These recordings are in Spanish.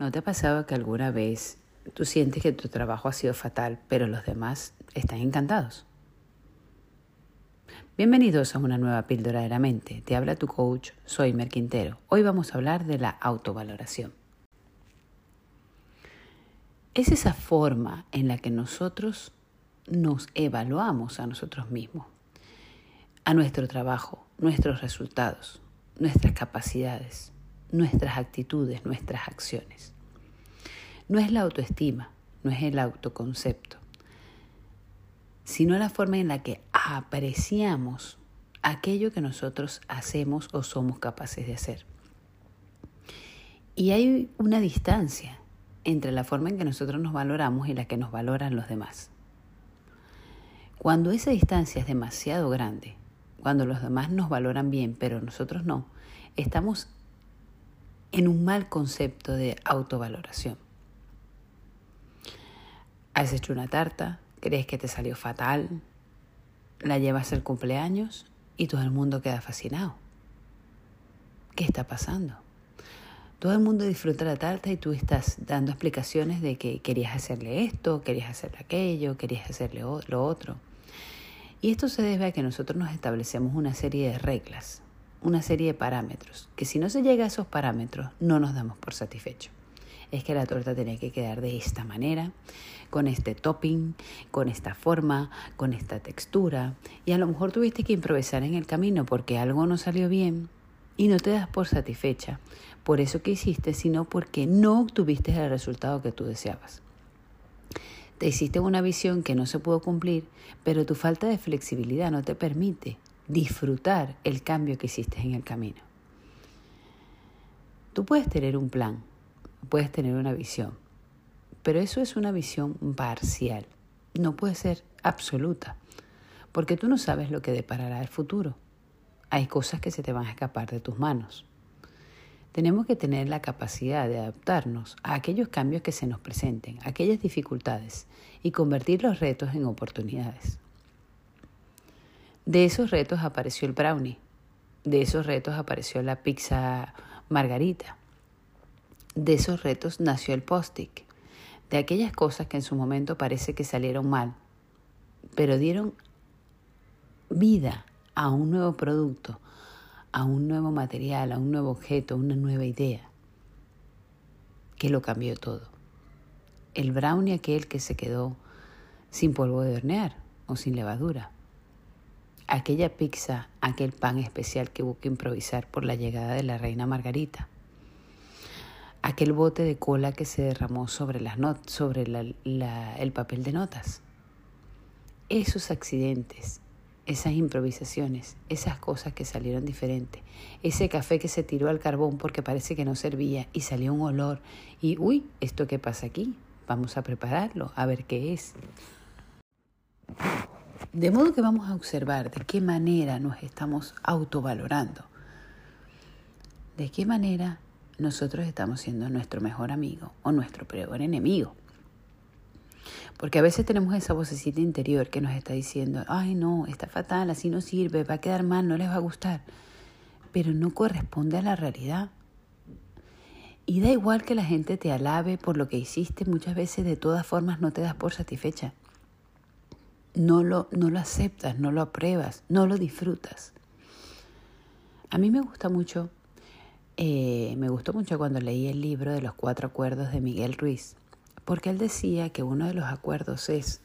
¿No te ha pasado que alguna vez tú sientes que tu trabajo ha sido fatal, pero los demás están encantados? Bienvenidos a una nueva píldora de la mente. Te habla tu coach, soy Mer Quintero. Hoy vamos a hablar de la autovaloración. Es esa forma en la que nosotros nos evaluamos a nosotros mismos, a nuestro trabajo, nuestros resultados, nuestras capacidades, nuestras actitudes, nuestras acciones. No es la autoestima, no es el autoconcepto, sino la forma en la que apreciamos aquello que nosotros hacemos o somos capaces de hacer. Y hay una distancia entre la forma en que nosotros nos valoramos y la que nos valoran los demás. Cuando esa distancia es demasiado grande, cuando los demás nos valoran bien, pero nosotros no, estamos en un mal concepto de autovaloración. Has hecho una tarta, crees que te salió fatal, la llevas al cumpleaños y todo el mundo queda fascinado. ¿Qué está pasando? Todo el mundo disfruta la tarta y tú estás dando explicaciones de que querías hacerle esto, querías hacerle aquello, querías hacerle lo otro. Y esto se debe a que nosotros nos establecemos una serie de reglas, una serie de parámetros, que si no se llega a esos parámetros no nos damos por satisfecho. Es que la torta tiene que quedar de esta manera, con este topping, con esta forma, con esta textura. Y a lo mejor tuviste que improvisar en el camino porque algo no salió bien y no te das por satisfecha por eso que hiciste, sino porque no obtuviste el resultado que tú deseabas. Te hiciste una visión que no se pudo cumplir, pero tu falta de flexibilidad no te permite disfrutar el cambio que hiciste en el camino. Tú puedes tener un plan, puedes tener una visión, pero eso es una visión parcial, no puede ser absoluta, porque tú no sabes lo que deparará el futuro. Hay cosas que se te van a escapar de tus manos. Tenemos que tener la capacidad de adaptarnos a aquellos cambios que se nos presenten, a aquellas dificultades y convertir los retos en oportunidades. De esos retos apareció el brownie, de esos retos apareció la pizza margarita, de esos retos nació el post-it, de aquellas cosas que en su momento parece que salieron mal, pero dieron vida a un nuevo producto, a un nuevo material, a un nuevo objeto, a una nueva idea, que lo cambió todo. El brownie aquel que se quedó sin polvo de hornear o sin levadura aquella pizza, aquel pan especial que que improvisar por la llegada de la reina Margarita, aquel bote de cola que se derramó sobre, las sobre el papel de notas. Esos accidentes, esas improvisaciones, esas cosas que salieron diferentes, ese café que se tiró al carbón porque parece que no servía y salió un olor y, uy, ¿esto qué pasa aquí? Vamos a prepararlo, a ver qué es. De modo que vamos a observar de qué manera nos estamos autovalorando, de qué manera nosotros estamos siendo nuestro mejor amigo o nuestro peor enemigo. Porque a veces tenemos esa vocecita interior que nos está diciendo, ay no, está fatal, así no sirve, va a quedar mal, no les va a gustar. Pero no corresponde a la realidad. Y da igual que la gente te alabe por lo que hiciste, muchas veces de todas formas no te das por satisfecha no lo, no lo aceptas, no lo apruebas, no lo disfrutas. A mí me gusta mucho, eh, me gustó mucho cuando leí el libro de los cuatro acuerdos de Miguel Ruiz, porque él decía que uno de los acuerdos es,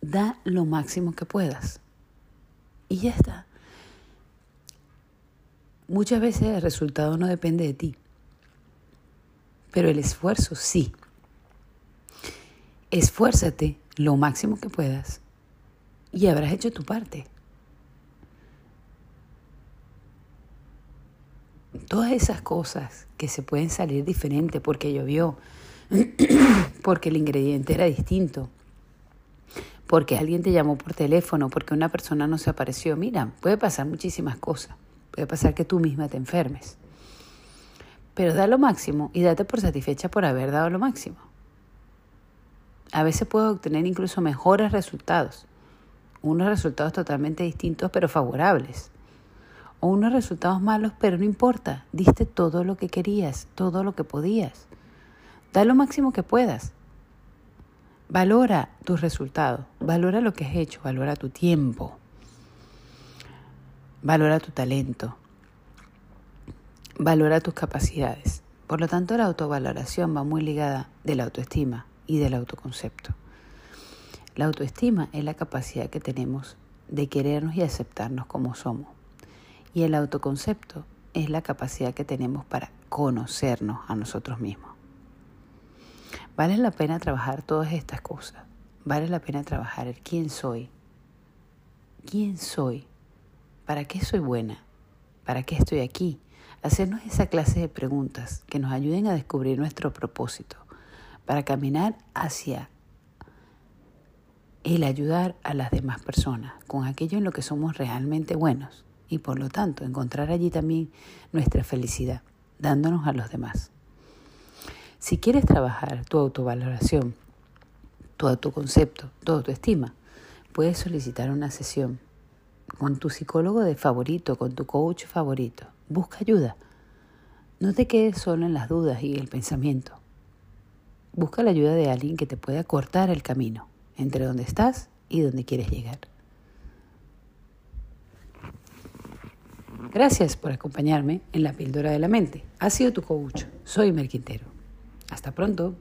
da lo máximo que puedas. Y ya está. Muchas veces el resultado no depende de ti, pero el esfuerzo sí. Esfuérzate lo máximo que puedas y habrás hecho tu parte. Todas esas cosas que se pueden salir diferente porque llovió, porque el ingrediente era distinto, porque alguien te llamó por teléfono, porque una persona no se apareció. Mira, puede pasar muchísimas cosas. Puede pasar que tú misma te enfermes. Pero da lo máximo y date por satisfecha por haber dado lo máximo. A veces puedes obtener incluso mejores resultados unos resultados totalmente distintos pero favorables. O unos resultados malos, pero no importa, diste todo lo que querías, todo lo que podías. Da lo máximo que puedas. Valora tus resultados, valora lo que has hecho, valora tu tiempo, valora tu talento, valora tus capacidades. Por lo tanto, la autovaloración va muy ligada de la autoestima y del autoconcepto. La autoestima es la capacidad que tenemos de querernos y aceptarnos como somos. Y el autoconcepto es la capacidad que tenemos para conocernos a nosotros mismos. Vale la pena trabajar todas estas cosas. Vale la pena trabajar el quién soy. ¿Quién soy? ¿Para qué soy buena? ¿Para qué estoy aquí? Hacernos esa clase de preguntas que nos ayuden a descubrir nuestro propósito, para caminar hacia el ayudar a las demás personas con aquello en lo que somos realmente buenos y por lo tanto encontrar allí también nuestra felicidad, dándonos a los demás. Si quieres trabajar tu autovaloración, tu autoconcepto, tu autoestima, puedes solicitar una sesión con tu psicólogo de favorito, con tu coach favorito. Busca ayuda. No te quedes solo en las dudas y el pensamiento. Busca la ayuda de alguien que te pueda cortar el camino entre donde estás y donde quieres llegar. Gracias por acompañarme en la píldora de la mente. Ha sido tu coach. Soy Mer Quintero. Hasta pronto.